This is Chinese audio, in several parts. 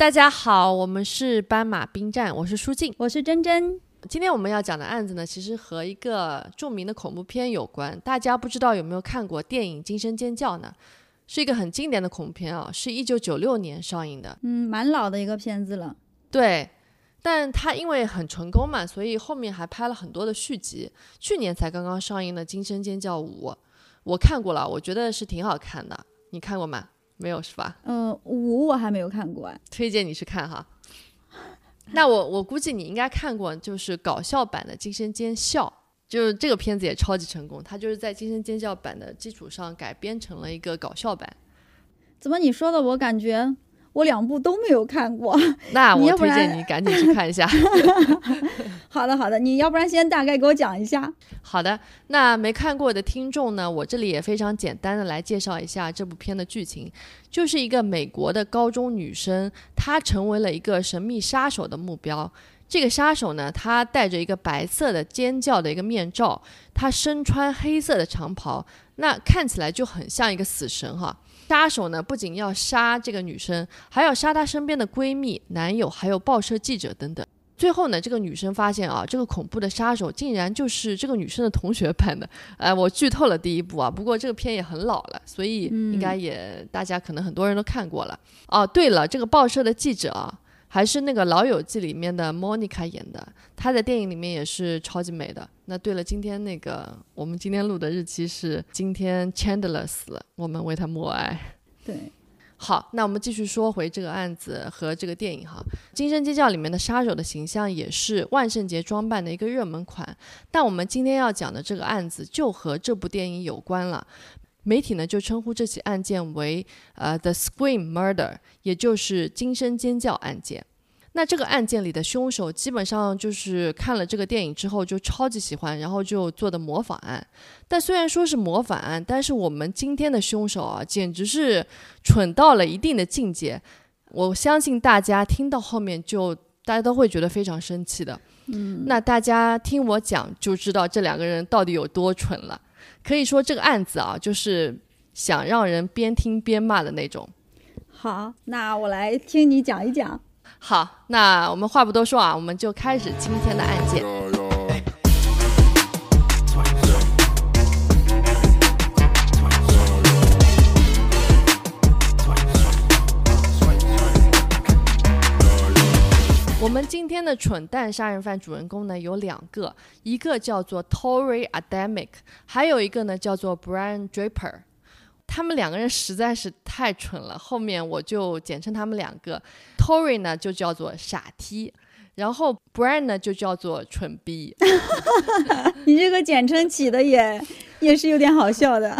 大家好，我们是斑马兵站，我是舒静。我是珍珍。今天我们要讲的案子呢，其实和一个著名的恐怖片有关。大家不知道有没有看过电影《惊声尖叫》呢？是一个很经典的恐怖片啊，是一九九六年上映的。嗯，蛮老的一个片子了。对，但它因为很成功嘛，所以后面还拍了很多的续集。去年才刚刚上映的《惊声尖叫五》，我看过了，我觉得是挺好看的。你看过吗？没有是吧？嗯，五我还没有看过，推荐你去看哈。那我我估计你应该看过，就是搞笑版的《惊声尖笑》，就是这个片子也超级成功，它就是在《惊声尖叫》版的基础上改编成了一个搞笑版。怎么你说的我感觉？我两部都没有看过，那我推荐你赶紧去看一下。好的，好的，你要不然先大概给我讲一下。好的，那没看过的听众呢，我这里也非常简单的来介绍一下这部片的剧情，就是一个美国的高中女生，她成为了一个神秘杀手的目标。这个杀手呢，他戴着一个白色的尖叫的一个面罩，他身穿黑色的长袍，那看起来就很像一个死神哈。杀手呢，不仅要杀这个女生，还要杀她身边的闺蜜、男友，还有报社记者等等。最后呢，这个女生发现啊，这个恐怖的杀手竟然就是这个女生的同学扮的。哎，我剧透了第一部啊，不过这个片也很老了，所以应该也大家可能很多人都看过了。哦，对了，这个报社的记者啊。还是那个《老友记》里面的 Monica 演的，她在电影里面也是超级美的。那对了，今天那个我们今天录的日期是今天 Chandler 死了，我们为他默哀。对，好，那我们继续说回这个案子和这个电影哈，《惊声尖叫》里面的杀手的形象也是万圣节装扮的一个热门款。但我们今天要讲的这个案子就和这部电影有关了。媒体呢就称呼这起案件为呃 The Scream Murder，也就是惊声尖叫案件。那这个案件里的凶手基本上就是看了这个电影之后就超级喜欢，然后就做的模仿案。但虽然说是模仿案，但是我们今天的凶手啊，简直是蠢到了一定的境界。我相信大家听到后面就大家都会觉得非常生气的。嗯，那大家听我讲就知道这两个人到底有多蠢了。可以说这个案子啊，就是想让人边听边骂的那种。好，那我来听你讲一讲。好，那我们话不多说啊，我们就开始今天的案件。们今天的蠢蛋杀人犯主人公呢有两个，一个叫做 Tory Adamic，还有一个呢叫做 Brian Draper。他们两个人实在是太蠢了，后面我就简称他们两个。Tory 呢就叫做傻 T，然后 Brian 呢就叫做蠢逼。你这个简称起的也也是有点好笑的。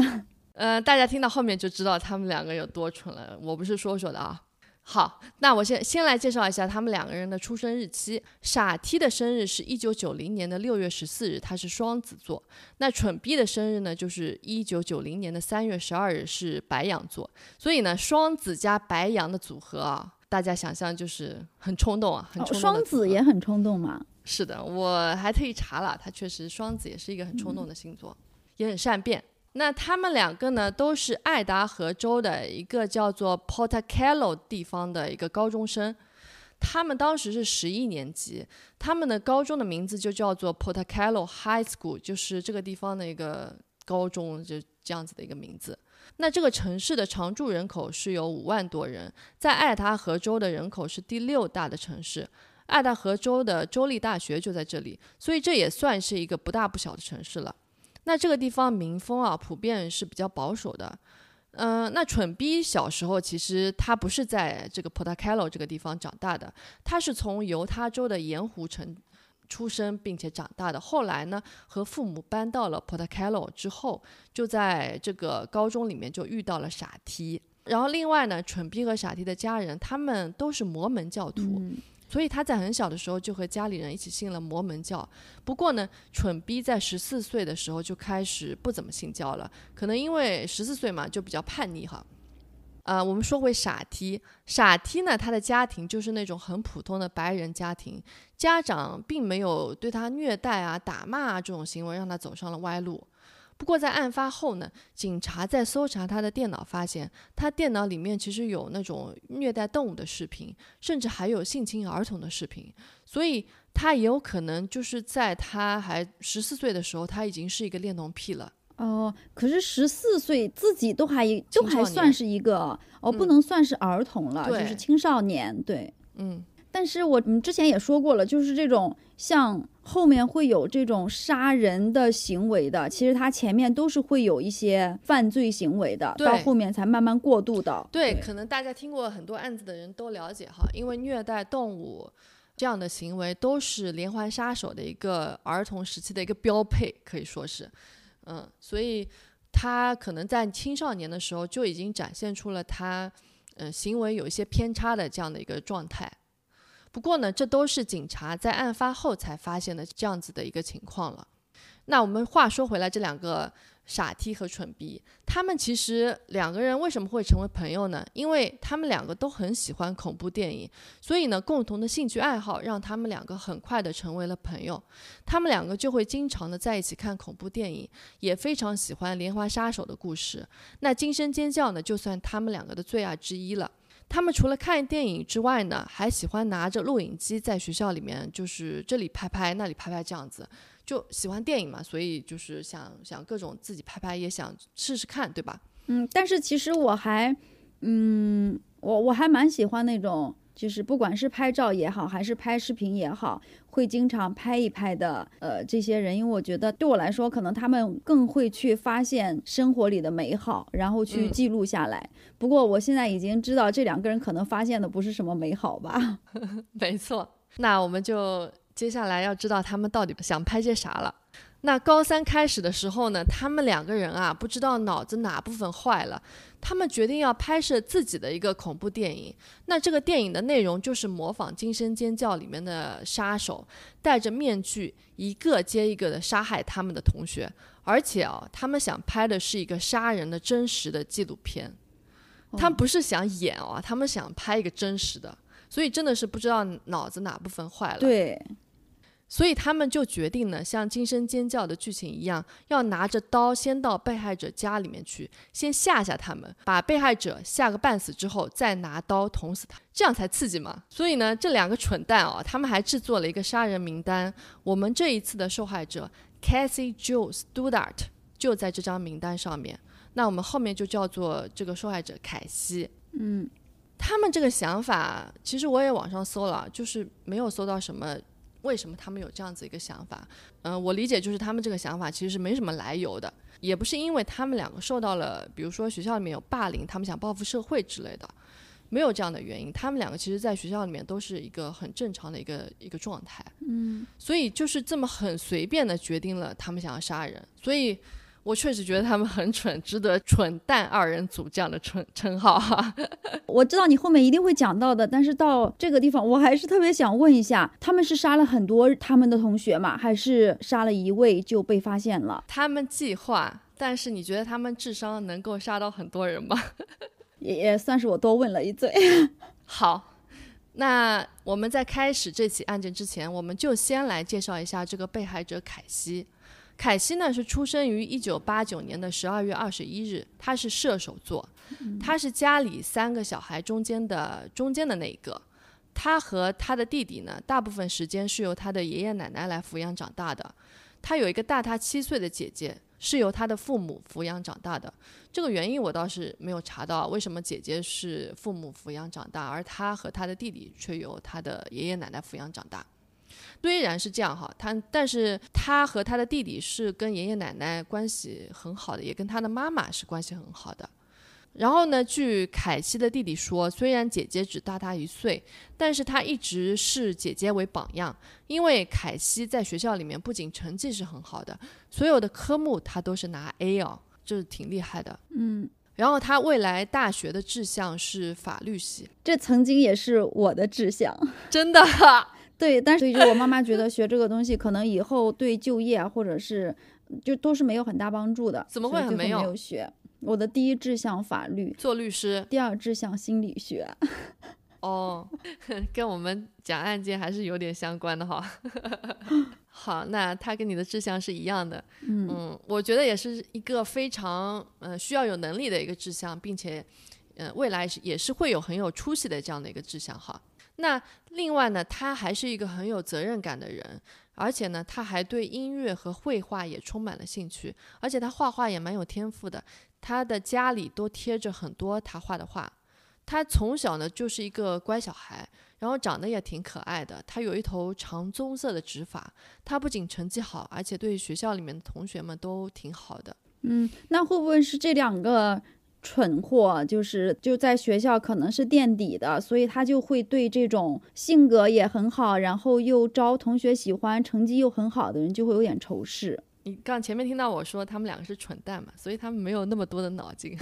嗯，大家听到后面就知道他们两个有多蠢了。我不是说说的啊。好，那我先先来介绍一下他们两个人的出生日期。傻 T 的生日是一九九零年的六月十四日，他是双子座。那蠢逼的生日呢，就是一九九零年的三月十二日，是白羊座。所以呢，双子加白羊的组合啊，大家想象就是很冲动啊，很冲动。双子也很冲动嘛？是的，我还特意查了，他确实双子也是一个很冲动的星座，也很善变。那他们两个呢，都是爱达荷州的一个叫做 Portacalo 地方的一个高中生。他们当时是十一年级，他们的高中的名字就叫做 Portacalo High School，就是这个地方的一个高中，就这样子的一个名字。那这个城市的常住人口是有五万多人，在爱达荷州的人口是第六大的城市。爱达荷州的州立大学就在这里，所以这也算是一个不大不小的城市了。那这个地方民风啊，普遍是比较保守的。嗯，那蠢逼小时候其实他不是在这个 Portacalo 这个地方长大的，他是从犹他州的盐湖城出生并且长大的。后来呢，和父母搬到了 Portacalo 之后，就在这个高中里面就遇到了傻 T。然后另外呢，蠢逼和傻 T 的家人他们都是摩门教徒。所以他在很小的时候就和家里人一起信了摩门教。不过呢，蠢逼在十四岁的时候就开始不怎么信教了，可能因为十四岁嘛，就比较叛逆哈。呃，我们说回傻 T，傻 T 呢，他的家庭就是那种很普通的白人家庭，家长并没有对他虐待啊、打骂啊这种行为，让他走上了歪路。不过在案发后呢，警察在搜查他的电脑，发现他电脑里面其实有那种虐待动物的视频，甚至还有性侵儿童的视频，所以他也有可能就是在他还十四岁的时候，他已经是一个恋童癖了。哦，可是十四岁自己都还都还算是一个哦，不嗯能算是儿童了，就是青少年。对，嗯，但是我们之前也说过了，就是这种像后面会有这种杀人的行为的，其实他前面都是会有一些犯罪行为的，到后面才慢慢过渡的。对，可能大家听过很多案子的人都了解哈，因为虐待动物这样的行为都是连环杀手的一个儿童时期的一个标配，可以说是，嗯，所以他可能在青少年的时候就已经展现出了他，嗯、行为有一些偏差的这样的一个状态。不过呢，这都是警察在案发后才发现的这样子的一个情况了。那我们话说回来，这两个傻 T 和蠢逼，他们其实两个人为什么会成为朋友呢？因为他们两个都很喜欢恐怖电影，所以呢，共同的兴趣爱好让他们两个很快的成为了朋友。他们两个就会经常的在一起看恐怖电影，也非常喜欢连环杀手的故事。那惊声尖叫呢，就算他们两个的最爱之一了。他们除了看电影之外呢，还喜欢拿着录影机在学校里面，就是这里拍拍，那里拍拍这样子。就喜欢电影嘛，所以就是想想各种自己拍拍，也想试试看，对吧？嗯，但是其实我还，嗯，我我还蛮喜欢那种，就是不管是拍照也好，还是拍视频也好，会经常拍一拍的，呃，这些人，因为我觉得对我来说，可能他们更会去发现生活里的美好，然后去嗯记录下来。不过我现在已经知道，这两个人可能发现的不是什么美好吧。没错，那我们就接下来要知道他们到底想拍些啥了。那高三开始的时候呢，他们两个人啊，不知道脑子哪部分坏了，他们决定要拍摄自己的一个恐怖电影。那这个电影的内容就是模仿《惊声尖叫》里面的杀手，戴着面具，一个接一个的杀害他们的同学。而且啊，他们想拍的是一个杀人的真实的纪录片，他们不是想演啊，他们想拍一个真实的。所以真的是不知道脑子哪部分坏了。对，所以他们就决定呢，像惊声尖叫的剧情一样，要拿着刀先到被害者家里面去，先吓吓他们，把被害者吓个半死之后，再拿刀捅死他，这样才刺激嘛。所以呢，这两个蠢蛋哦，他们还制作了一个杀人名单。我们这一次的受害者 Cassie Jo Studart 就在这张名单上面。那我们后面就叫做这个受害者凯西。嗯，他们这个想法，其实我也网上搜了，就是没有搜到什么为什么他们有这样子一个想法。嗯、我理解就是他们这个想法其实是没什么来由的，也不是因为他们两个受到了，比如说学校里面有霸凌，他们想报复社会之类的，没有这样的原因。他们两个其实在学校里面都是一个很正常的一个一个状态，嗯，所以就是这么很随便的决定了他们想要杀人，所以。我确实觉得他们很蠢，值得“蠢蛋二人组”这样的称称号哈。我知道你后面一定会讲到的，但是到这个地方，我还是特别想问一下，他们是杀了很多他们的同学吗？还是杀了一位就被发现了？他们计划，但是你觉得他们智商能够杀到很多人吗？也也算是我多问了一嘴。好，那我们在开始这起案件之前，我们就先来介绍一下这个被害者凯西。凯西呢是出生于一九八九年的十二月二十一日，他是射手座，他是家里三个小孩中间的中间的那一个。他和他的弟弟呢，大部分时间是由他的爷爷奶奶来抚养长大的。他有一个大他七岁的姐姐，是由他的父母抚养长大的。这个原因我倒是没有查到，为什么姐姐是父母抚养长大，而他和他的弟弟却由他的爷爷奶奶抚养长大。虽然是这样哈，他但是他和他的弟弟是跟爷爷奶奶关系很好的，也跟他的妈妈是关系很好的。然后呢，据凯西的弟弟说，虽然姐姐只大他一岁，但是他一直视姐姐为榜样，因为凯西在学校里面不仅成绩是很好的，所有的科目他都是拿 A 哦，这是挺厉害的。嗯，然后他未来大学的志向是法律系，这曾经也是我的志向。真的。对，但是就我妈妈觉得学这个东西可能以后对就业啊，或者是就都是没有很大帮助的。怎么会没有没有有学？我的第一志向法律，做律师第二志向心理学。哦，跟我们讲案件还是有点相关的哈。好，那他跟你的志向是一样的。嗯我觉得也是一个非常呃需要有能力的一个志向，并且呃未来是也是会有很有出息的这样的一个志向哈。那另外呢，他还是一个很有责任感的人，而且呢，他还对音乐和绘画也充满了兴趣，而且他画画也蛮有天赋的。他的家里都贴着很多他画的画。他从小呢就是一个乖小孩，然后长得也挺可爱的。他有一头长棕色的直发。他不仅成绩好，而且对学校里面的同学们都挺好的。嗯，那会不会是这两个蠢货，就是就在学校可能是垫底的，所以他就会对这种性格也很好，然后又招同学喜欢，成绩又很好的人就会有点仇视。你刚前面听到我说他们两个是蠢蛋嘛，所以他们没有那么多的脑筋。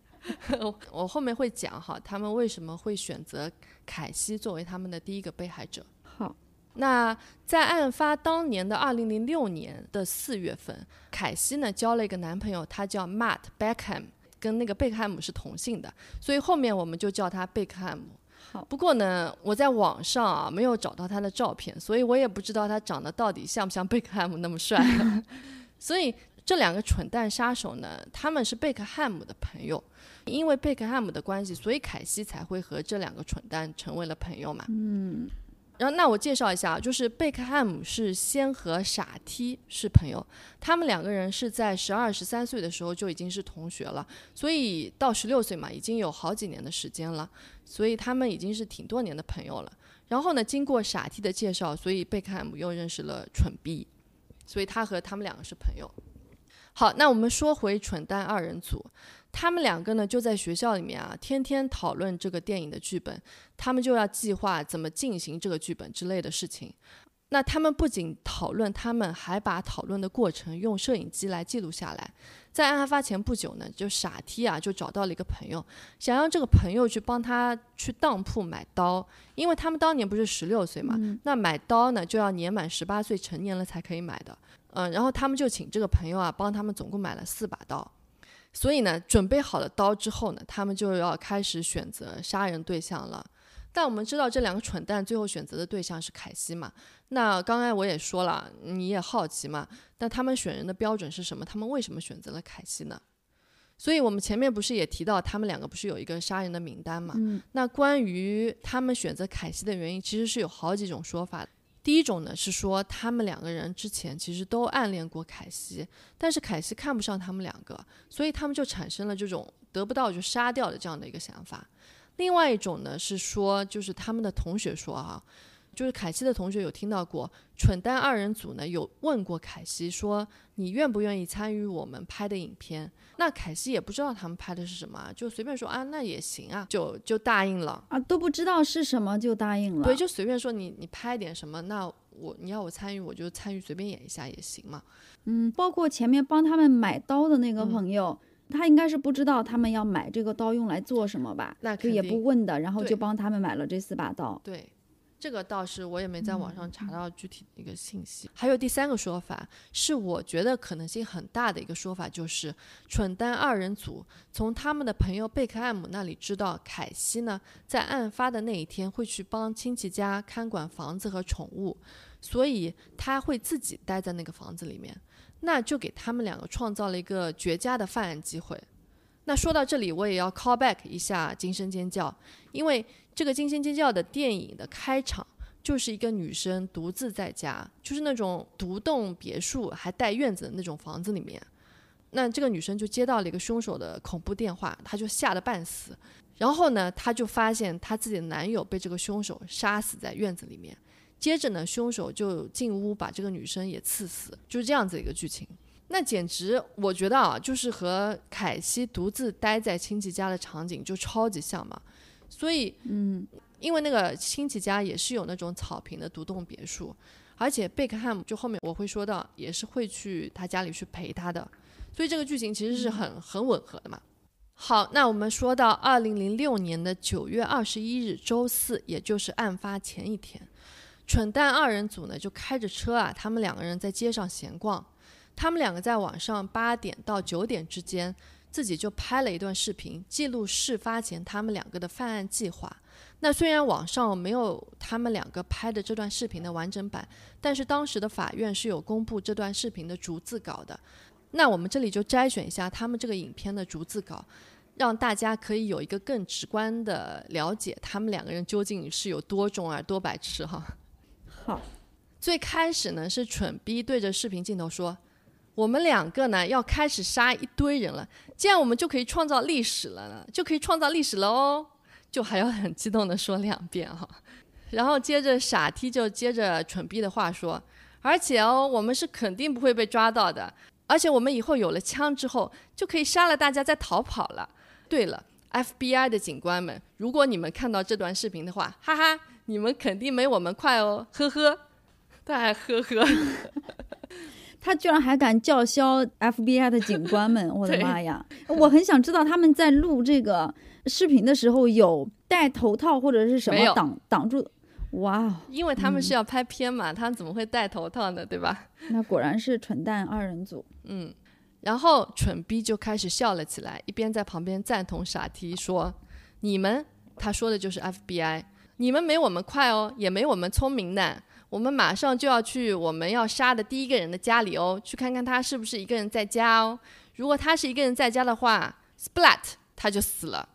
我后面会讲哈，他们为什么会选择凯西作为他们的第一个被害者。好，那在案发当年的二零零六年的四月份，凯西呢交了一个男朋友，他叫 Matt Beckham，跟那个贝克汉姆是同姓的，所以后面我们就叫他贝克汉姆。好，不过呢，我在网上啊没有找到他的照片，所以我也不知道他长得到底像不像贝克汉姆那么帅。所以这两个蠢蛋杀手呢，他们是贝克汉姆的朋友。因为贝克汉姆的关系，所以凯西才会和这两个蠢蛋成为了朋友嘛。嗯，然后那我介绍一下，就是贝克汉姆是先和傻 T 是朋友，他们两个人是在十二十三岁的时候就已经是同学了，所以到十六岁嘛，已经有好几年的时间了，所以他们已经是挺多年的朋友了。然后呢，经过傻 T 的介绍，所以贝克汉姆又认识了蠢 B，所以他和他们两个是朋友。好，那我们说回蠢蛋二人组。他们两个呢，就在学校里面啊，天天讨论这个电影的剧本，他们就要计划怎么进行这个剧本之类的事情。那他们不仅讨论，他们还把讨论的过程用摄影机来记录下来。在案发前不久呢，就傻 T 啊，就找到了一个朋友，想让这个朋友去帮他去当铺买刀，因为他们当年不是十六岁嘛，那买刀呢就要年满十八岁成年了才可以买的。嗯，然后他们就请这个朋友啊，帮他们总共买了四把刀。所以呢，准备好了刀之后呢，他们就要开始选择杀人对象了。但我们知道这两个蠢蛋最后选择的对象是凯西嘛？那刚才我也说了，你也好奇嘛？那他们选人的标准是什么？他们为什么选择了凯西呢？所以我们前面不是也提到他们两个不是有一个杀人的名单嘛？那关于他们选择凯西的原因，其实是有好几种说法。第一种呢是说，他们两个人之前其实都暗恋过凯西，但是凯西看不上他们两个，所以他们就产生了这种得不到就杀掉的这样的一个想法。另外一种呢是说，就是他们的同学说啊。就是凯西的同学有听到过蠢蛋二人组呢，有问过凯西说你愿不愿意参与我们拍的影片？那凯西也不知道他们拍的是什么，就随便说啊，那也行啊，就就答应了啊，都不知道是什么就答应了。对，就随便说你你拍点什么，那我你要我参与我就参与，随便演一下也行嘛。嗯，包括前面帮他们买刀的那个朋友，他应该是不知道他们要买这个刀用来做什么吧？那就也不问的，然后就帮他们买了这四把刀。对。这个倒是我也没在网上查到具体的一个信息。还有第三个说法，是我觉得可能性很大的一个说法，就是蠢蛋二人组从他们的朋友贝克汉姆那里知道，凯西呢在案发的那一天会去帮亲戚家看管房子和宠物，所以他会自己待在那个房子里面，那就给他们两个创造了一个绝佳的犯案机会。那说到这里，我也要 call back 一下《惊声尖叫》，因为这个《惊心尖叫》的电影的开场就是一个女生独自在家，就是那种独栋别墅还带院子的那种房子里面。那这个女生就接到了一个凶手的恐怖电话，她就吓得半死。然后呢，她就发现她自己的男友被这个凶手杀死在院子里面。接着呢，凶手就进屋把这个女生也刺死，就是这样子一个剧情。那简直，我觉得啊，就是和凯西独自待在亲戚家的场景就超级像嘛。所以，嗯，因为那个亲戚家也是有那种草坪的独栋别墅，而且贝克汉姆就后面我会说到，也是会去他家里去陪他的，所以这个剧情其实是很很吻合的嘛。好，那我们说到二零零六年的九月二十一日周四，也就是案发前一天，蠢蛋二人组呢就开着车啊，他们两个人在街上闲逛。他们两个在晚上八点到九点之间，自己就拍了一段视频，记录事发前他们两个的犯案计划。那虽然网上没有他们两个拍的这段视频的完整版，但是当时的法院是有公布这段视频的逐字稿的。那我们这里就摘选一下他们这个影片的逐字稿，让大家可以有一个更直观的了解，他们两个人究竟是有多中二、多白痴哈。好，最开始呢是蠢逼对着视频镜头说：“我们两个呢要开始杀一堆人了，这样我们就可以创造历史了呢，就可以创造历史了哦。”就还要很激动的说两遍哈。然后接着傻 T 就接着蠢逼的话说：“而且哦，我们是肯定不会被抓到的。”而且我们以后有了枪之后，就可以杀了大家再逃跑了。对了，FBI 的警官们，如果你们看到这段视频的话，哈哈，你们肯定没我们快哦，呵呵。他还呵呵，他居然还敢叫嚣 FBI 的警官们，我的妈呀！我很想知道他们在录这个视频的时候有戴头套或者是什么挡挡住。哇哦！因为他们是要拍片嘛，他们怎么会戴头套呢？对吧？那果然是蠢蛋二人组。嗯，然后蠢逼就开始笑了起来，一边在旁边赞同傻 T 说：“你们，他说的就是 FBI，你们没我们快哦，也没我们聪明呢。我们马上就要去我们要杀的第一个人的家里哦，去看看他是不是一个人在家哦。如果他是一个人在家的话，splat 他就死了。”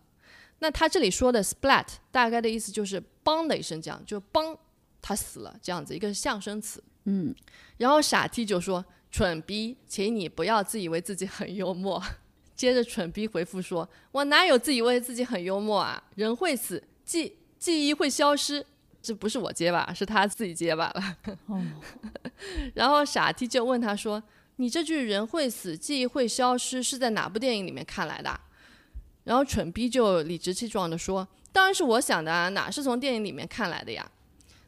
那他这里说的 splat 大概的意思就是“梆”的一声，这样就“梆”，他死了，这样子一个象声词。嗯，然后傻 T 就说：“蠢逼，请你不要自以为自己很幽默。”接着蠢逼回复说：“我哪有自以为自己很幽默啊？人会死，记记忆会消失，这不是我结巴，是他自己结巴了。”哦。然后傻 T 就问他说：“你这句‘人会死，记忆会消失’是在哪部电影里面看来的？”然后蠢逼就理直气壮地说：“当然是我想的啊，哪是从电影里面看来的呀？”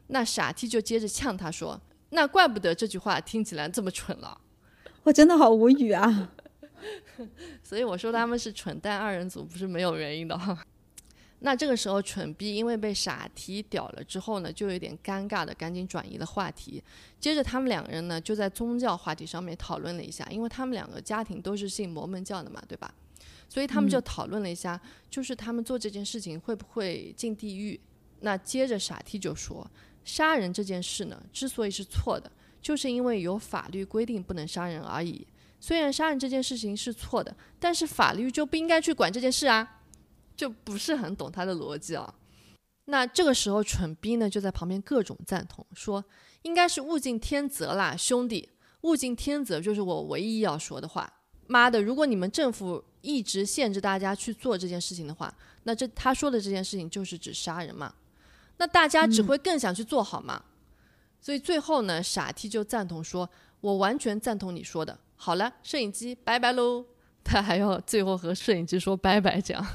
那傻 T 就接着呛他说：“那怪不得这句话听起来这么蠢了。”我真的好无语啊！所以我说他们是蠢蛋二人组不是没有原因的哈。那这个时候蠢逼因为被傻提屌了之后呢，就有点尴尬的，赶紧转移了话题。接着他们两个人呢就在宗教话题上面讨论了一下，因为他们两个家庭都是信摩门教的嘛，对吧？所以他们就讨论了一下，就是他们做这件事情会不会进地狱？那接着傻 T 就说，杀人这件事呢，之所以是错的，就是因为有法律规定不能杀人而已。虽然杀人这件事情是错的，但是法律就不应该去管这件事啊，就不是很懂他的逻辑啊。那这个时候蠢逼呢就在旁边各种赞同，说应该是物竞天择啦，兄弟，物竞天择就是我唯一要说的话。妈的，如果你们政府。一直限制大家去做这件事情的话，那这他说的这件事情就是指杀人嘛？那大家只会更想去做好嘛？所以最后呢，傻 T 就赞同说：“我完全赞同你说的。”好了，摄影机拜拜喽。他还要最后和摄影机说拜拜，这样。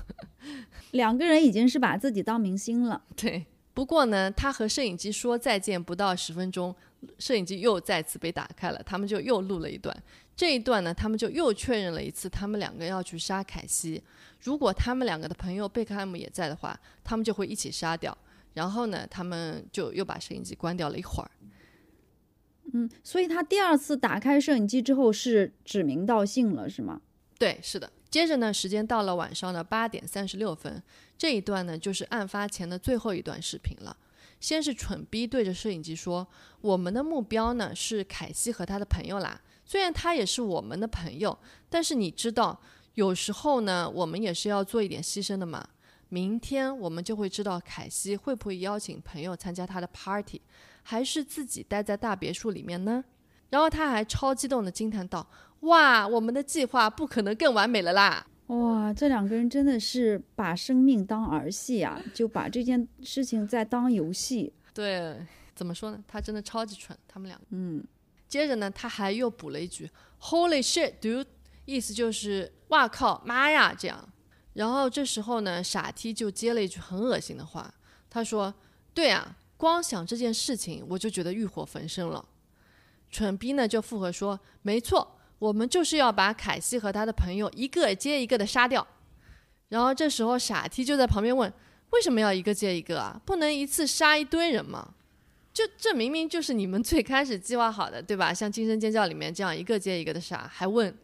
两个人已经是把自己当明星了。对，不过呢，他和摄影机说再见不到十分钟，摄影机又再次被打开了，他们就又录了一段。这一段呢，他们就又确认了一次，他们两个要去杀凯西。如果他们两个的朋友贝克汉姆也在的话，他们就会一起杀掉。然后呢，他们就又把摄影机关掉了一会儿。嗯，所以他第二次打开摄影机之后是指名道姓了，是吗？对，是的。接着呢，时间到了晚上的八点三十六分，这一段呢就是案发前的最后一段视频了。先是蠢逼对着摄影机说：“我们的目标呢是凯西和他的朋友啦。”虽然他也是我们的朋友，但是你知道，有时候呢，我们也是要做一点牺牲的嘛。明天我们就会知道凯西会不会邀请朋友参加他的 party，还是自己待在大别墅里面呢？然后他还超激动的惊叹道：“哇，我们的计划不可能更完美了啦！”哇，这两个人真的是把生命当儿戏啊，就把这件事情在当游戏。对，怎么说呢？他真的超级蠢，他们两个。嗯。接着呢，他还又补了一句 “Holy shit, dude”，意思就是“哇靠，妈呀”这样。然后这时候呢，傻 T 就接了一句很恶心的话，他说：“对啊，光想这件事情我就觉得欲火焚身了。”蠢逼呢就附和说：“没错，我们就是要把凯西和他的朋友一个接一个的杀掉。”然后这时候傻 T 就在旁边问：“为什么要一个接一个啊？不能一次杀一堆人吗？”就这明明就是你们最开始计划好的，对吧？像《惊声尖叫》里面这样一个接一个的杀，还问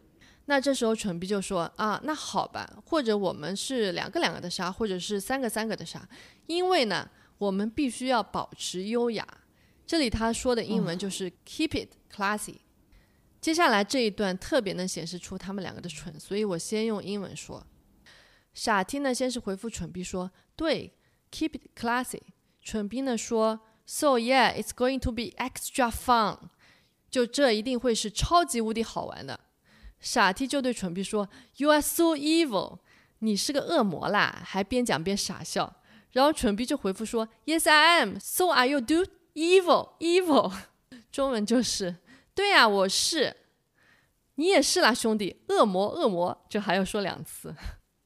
那这时候蠢逼就说啊，那好吧，或者我们是两个两个的杀，或者是三个三个的杀，因为呢，我们必须要保持优雅。这里他说的英文就是 keep it classy。接下来这一段特别能显示出他们两个的蠢，所以我先用英文说。傻 T 呢，先是回复蠢逼说，对，keep it classy。蠢逼呢说，So yeah, it's going to be extra fun。就这一定会是超级无敌好玩的。傻 T 就对蠢逼说：“You are so evil，你是个恶魔啦！”还边讲边傻笑。然后蠢逼就回复说：“Yes, I am. So are you, dude? Evil, evil。”中文就是：“对呀，我是。你也是啦，兄弟，恶魔，恶魔。”就还要说两次。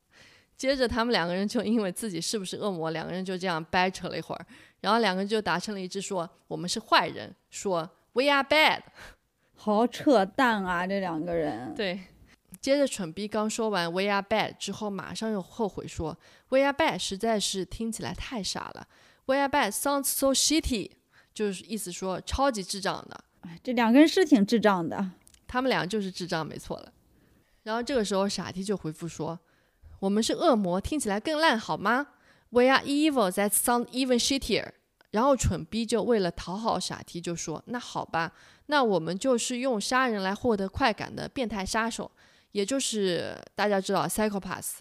接着他们两个人就因为自己是不是恶魔，两个人就这样掰扯了一会儿。然后两个人就达成了一致，说：“我们是坏人。”说：“We are bad。”好扯淡啊！这两个人。对，接着蠢逼刚说完 “we are bad” 之后，马上又后悔说 “we are bad” 实在是听起来太傻了，“we are bad” sounds so shitty，就是意思说超级智障的。哎，这两个人是挺智障的，他们俩就是智障，没错了。然后这个时候傻 T 就回复说：“我们是恶魔，听起来更烂好吗？”“We are evil, that sounds even shittier。”然后蠢逼就为了讨好傻 T 就说：“那好吧。”那我们就是用杀人来获得快感的变态杀手，也就是大家知道 psychopath，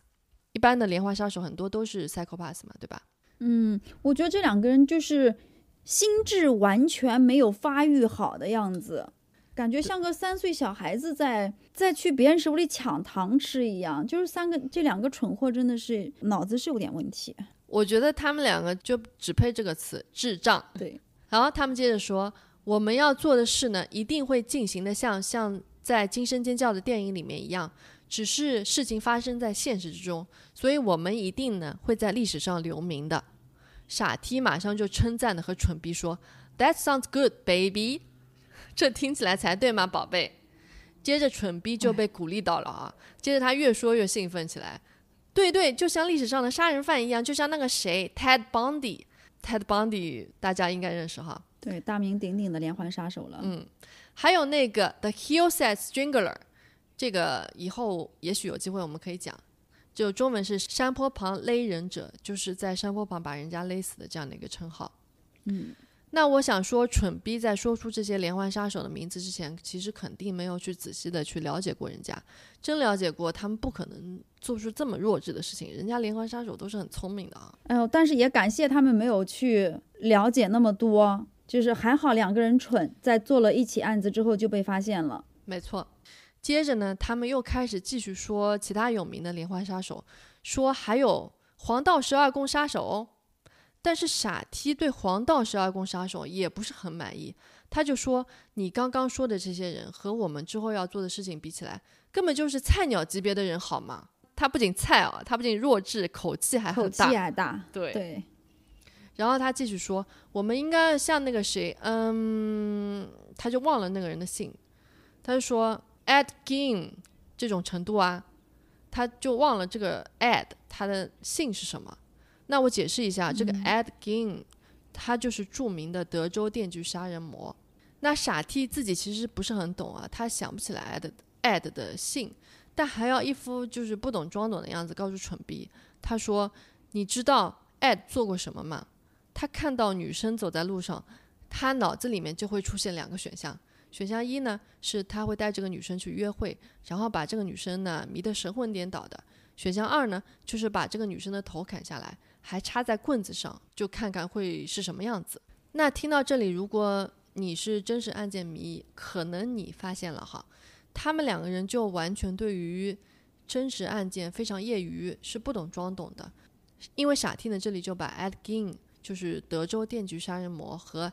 一般的连环杀手很多都是 psychopath 嘛，对吧？嗯，我觉得这两个人就是心智完全没有发育好的样子，感觉像个三岁小孩子在在去别人手里抢糖吃一样。就是三个这两个蠢货真的是脑子是有点问题。我觉得他们两个就只配这个词智障。对，然后他们接着说。我们要做的事呢，一定会进行的像像在《惊声尖叫》的电影里面一样，只是事情发生在现实之中，所以我们一定呢会在历史上留名的。傻 T 马上就称赞的和蠢逼说：“That sounds good, baby。”这听起来才对吗，宝贝？接着蠢逼就被鼓励到了啊，接着他越说越兴奋起来。对对，就像历史上的杀人犯一样，就像那个谁，Ted Bundy，Ted Bundy 大家应该认识哈。对，大名鼎鼎的连环杀手了。嗯，还有那个 The Hillside Strangler，这个以后也许有机会我们可以讲。就中文是山坡旁勒人者，就是在山坡旁把人家勒死的这样的一个称号。嗯，那我想说，蠢逼在说出这些连环杀手的名字之前，其实肯定没有去仔细的去了解过人家。真了解过，他们不可能做出这么弱智的事情。人家连环杀手都是很聪明的啊。哎呦，但是也感谢他们没有去了解那么多。就是还好两个人蠢，在做了一起案子之后就被发现了。没错，接着呢，他们又开始继续说其他有名的连环杀手，说还有黄道十二宫杀手哦。但是傻 T 对黄道十二宫杀手也不是很满意，他就说：“你刚刚说的这些人和我们之后要做的事情比起来，根本就是菜鸟级别的人，好吗？他不仅菜啊，他不仅弱智，口气还很大，口气还大。对对。然后他继续说：“我们应该像那个谁，嗯，他就忘了那个人的姓，他就说 Ed GAIN 这种程度啊，他就忘了这个 Ad 他的姓是什么。那我解释一下，这个 Ed Gein 他就是著名的德州电锯杀人魔。那傻 T 自己其实不是很懂啊，他想不起来 Ed Ed 的姓，但还要一副就是不懂装懂的样子告诉蠢逼，他说：你知道 Ed 做过什么吗？”他看到女生走在路上，他脑子里面就会出现两个选项。选项一呢，是他会带这个女生去约会，然后把这个女生呢迷得神魂颠倒的。选项二呢，就是把这个女生的头砍下来，还插在棍子上，就看看会是什么样子。那听到这里，如果你是真实案件迷，可能你发现了哈，他们两个人就完全对于真实案件非常业余，是不懂装懂的。因为傻听呢，这里就把 Ed Gein。就是德州电锯杀人魔和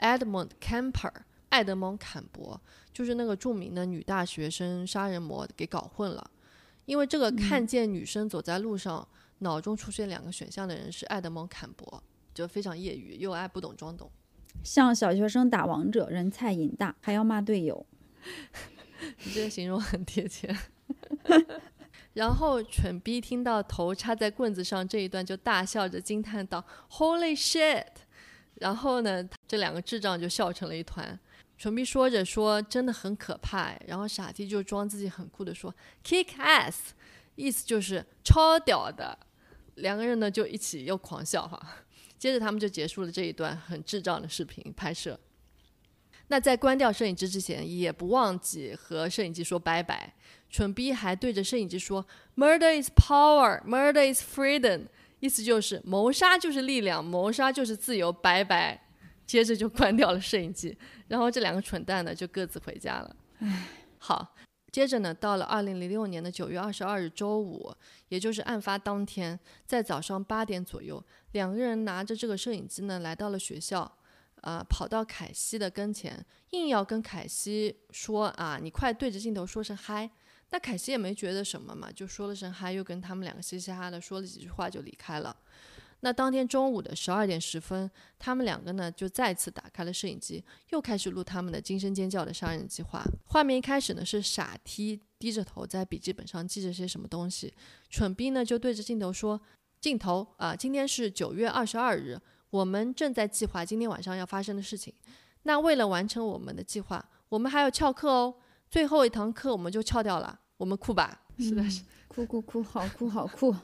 Edmund Kemper 艾德蒙·坎伯，就是那个著名的女大学生杀人魔给搞混了。因为这个看见女生走在路上，脑中出现两个选项的人是爱德蒙·坎伯，就非常业余又爱不懂装懂，像小学生打王者，人菜瘾大，还要骂队友。你这个形容很贴切。然后蠢逼听到头插在棍子上这一段，就大笑着惊叹道：“Holy shit！” 然后呢，这两个智障就笑成了一团。蠢逼说着说真的很可怕，然后傻逼就装自己很酷的说 kick ass，意思就是超屌的。两个人呢就一起又狂笑哈，接着他们就结束了这一段很智障的视频拍摄。那在关掉摄影机之前，也不忘记和摄影机说拜拜。蠢逼还对着摄影机说：“Murder is power, murder is freedom。”意思就是谋杀就是力量，谋杀就是自由，拜拜。接着就关掉了摄影机，然后这两个蠢蛋呢就各自回家了。唉，好，接着呢到了二零零六年的九月二十二日周五，也就是案发当天，在早上八点左右，两个人拿着这个摄影机呢来到了学校。呃，跑到凯西的跟前，硬要跟凯西说啊，你快对着镜头说声嗨。那凯西也没觉得什么嘛，就说了声嗨，又跟他们两个嘻嘻哈哈的说了几句话就离开了。那当天中午的十二点十分，他们两个呢就再次打开了摄影机，又开始录他们的惊声尖叫的杀人计划。画面一开始呢是傻 T 低着头在笔记本上记着些什么东西，蠢逼呢就对着镜头说：“镜头啊，今天是九月二十二日。”我们正在计划今天晚上要发生的事情。那为了完成我们的计划，我们还要翘课哦。最后一堂课我们就翘掉了。我们酷吧？是的，是酷酷酷，好酷好酷。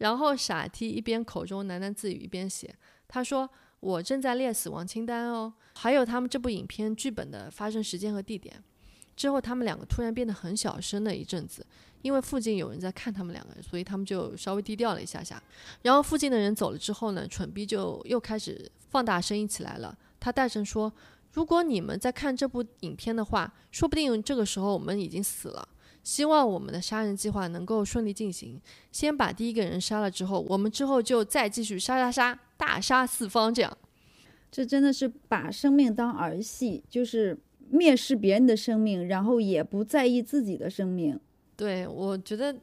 然后傻 T 一边口中喃喃自语，一边写。他说：“我正在列死亡清单哦，还有他们这部影片剧本的发生时间和地点。”之后他们两个突然变得很小声了一阵子。因为附近有人在看他们两个人，所以他们就稍微低调了一下下。然后附近的人走了之后呢，蠢逼就又开始放大声音起来了。他大声说：“如果你们在看这部影片的话，说不定这个时候我们已经死了。希望我们的杀人计划能够顺利进行。先把第一个人杀了之后，我们之后就再继续杀杀杀，大杀四方。这样，这真的是把生命当儿戏，就是蔑视别人的生命，然后也不在意自己的生命。”对，我觉得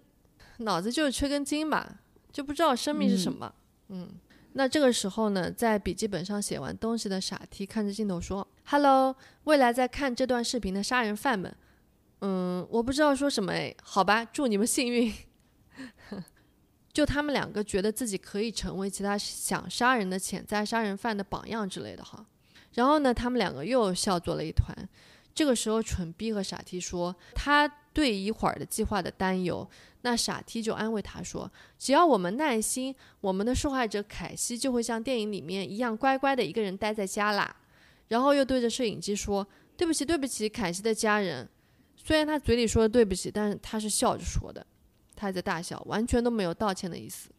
脑子就是缺根筋吧，就不知道生命是什么。嗯，那这个时候呢，在笔记本上写完东西的傻 T 看着镜头说：“Hello，未来在看这段视频的杀人犯们，嗯，我不知道说什么哎，好吧，祝你们幸运。”就他们两个觉得自己可以成为其他想杀人的潜在杀人犯的榜样之类的哈。然后呢，他们两个又笑作了一团。这个时候，蠢逼和傻 T 说他。对一会儿的计划的担忧，那傻 T 就安慰他说：“只要我们耐心，我们的受害者凯西就会像电影里面一样乖乖的一个人待在家啦。”然后又对着摄影机说：“对不起，对不起，凯西的家人。”虽然他嘴里说的对不起，但是他是笑着说的，他还在大笑，完全都没有道歉的意思。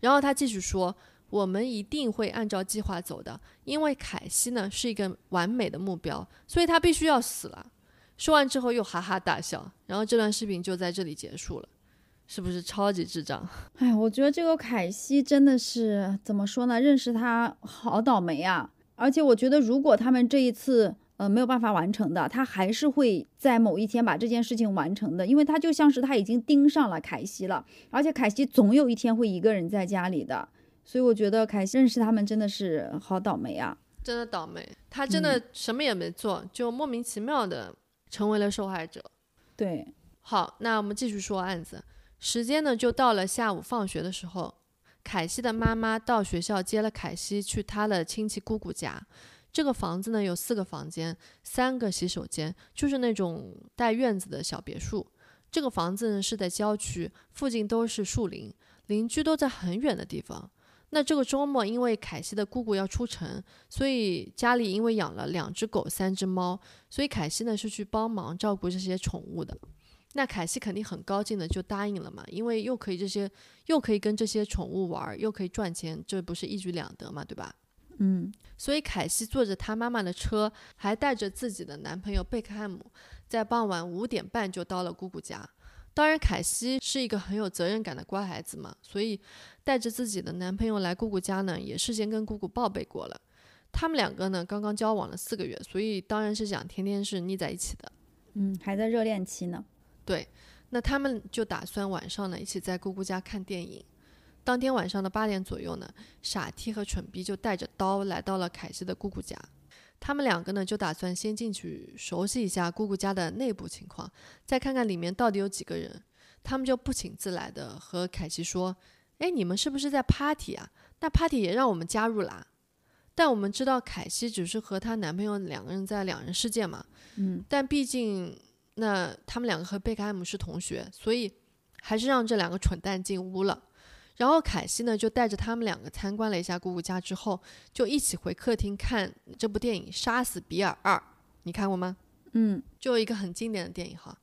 然后他继续说：“我们一定会按照计划走的，因为凯西呢是一个完美的目标，所以他必须要死了。”说完之后又哈哈大笑，然后这段视频就在这里结束了，是不是超级智障？哎，我觉得这个凯西真的是怎么说呢？认识他好倒霉啊！而且我觉得，如果他们这一次呃没有办法完成的，他还是会在某一天把这件事情完成的，因为他就像是他已经盯上了凯西了，而且凯西总有一天会一个人在家里的，所以我觉得凯西认识他们真的是好倒霉啊！真的倒霉，他真的什么也没做，就莫名其妙的。成为了受害者，对，好，那我们继续说案子。时间呢，就到了下午放学的时候，凯西的妈妈到学校接了凯西去他的亲戚姑姑家。这个房子呢有四个房间，三个洗手间，就是那种带院子的小别墅。这个房子呢是在郊区，附近都是树林，邻居都在很远的地方。那这个周末，因为凯西的姑姑要出城，所以家里因为养了两只狗、三只猫，所以凯西呢是去帮忙照顾这些宠物的。那凯西肯定很高兴的就答应了嘛，因为又可以这些，又可以跟这些宠物玩，又可以赚钱，这不是一举两得嘛，对吧？嗯，所以凯西坐着她妈妈的车，还带着自己的男朋友贝克汉姆，在傍晚五点半就到了姑姑家。当然，凯西是一个很有责任感的乖孩子嘛，所以带着自己的男朋友来姑姑家呢，也事先跟姑姑报备过了。他们两个呢，刚刚交往了四个月，所以当然是想天天是腻在一起的。嗯，还在热恋期呢。对，那他们就打算晚上呢一起在姑姑家看电影。当天晚上的八点左右呢，傻 T 和蠢逼就带着刀来到了凯西的姑姑家。他们两个呢，就打算先进去熟悉一下姑姑家的内部情况，再看看里面到底有几个人。他们就不请自来的和凯西说：“哎，你们是不是在 party 啊？那 party 也让我们加入啦。”但我们知道凯西只是和她男朋友两个人在两人世界嘛，嗯，但毕竟那他们两个和贝克汉姆是同学，所以还是让这两个蠢蛋进屋了。然后凯西呢就带着他们两个参观了一下姑姑家之后，就一起回客厅看这部电影《杀死比尔二》，你看过吗？嗯，就一个很经典的电影哈。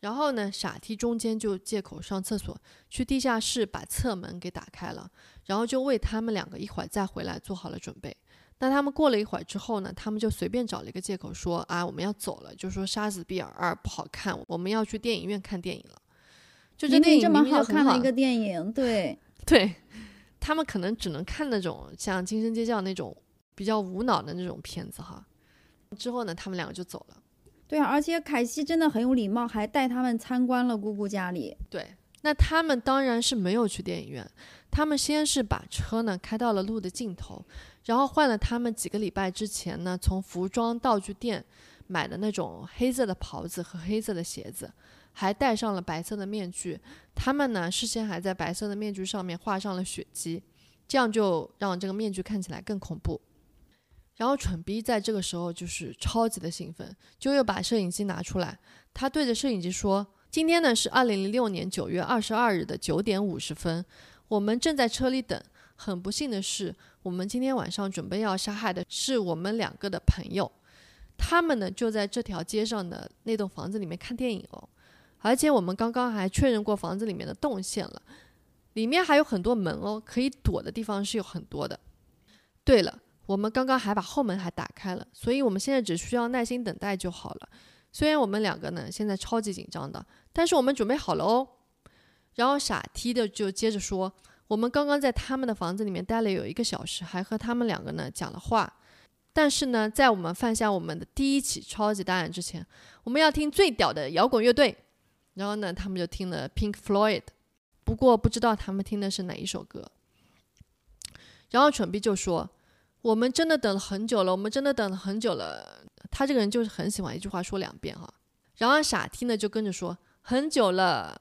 然后呢，傻梯中间就借口上厕所，去地下室把侧门给打开了，然后就为他们两个一会儿再回来做好了准备。那他们过了一会儿之后呢，他们就随便找了一个借口说啊，我们要走了，就说《杀死比尔二》不好看，我们要去电影院看电影了。就这电影这好看的一个电影，对，对他们可能只能看那种像《惊声尖叫》那种比较无脑的那种片子哈。之后呢，他们两个就走了。对啊，而且凯西真的很有礼貌，还带他们参观了姑姑家里。对，那他们当然是没有去电影院，他们先是把车呢开到了路的尽头，然后换了他们几个礼拜之前呢从服装道具店买的那种黑色的袍子和黑色的鞋子，还戴上了白色的面具。他们呢事先还在白色的面具上面画上了血迹，这样就让这个面具看起来更恐怖。然后蠢逼在这个时候就是超级的兴奋，就又把摄影机拿出来，他对着摄影机说：“今天呢是二零零六年九月二十二日的九点五十分，我们正在车里等。很不幸的是，我们今天晚上准备要杀害的是我们两个的朋友，他们呢就在这条街上的那栋房子里面看电影哦。而且我们刚刚还确认过房子里面的动线了，里面还有很多门哦，可以躲的地方是有很多的。对了。”我们刚刚还把后门还打开了，所以我们现在只需要耐心等待就好了。虽然我们两个呢现在超级紧张的，但是我们准备好了哦。然后傻 T 的就接着说，我们刚刚在他们的房子里面待了有一个小时，还和他们两个呢讲了话。但是呢，在我们犯下我们的第一起超级大案之前，我们要听最屌的摇滚乐队。然后呢，他们就听了 Pink Floyd，不过不知道他们听的是哪一首歌。然后蠢逼就说。我们真的等了很久了，我们真的等了很久了。他这个人就是很喜欢一句话说两遍哈。然后傻 T 呢就跟着说很久了，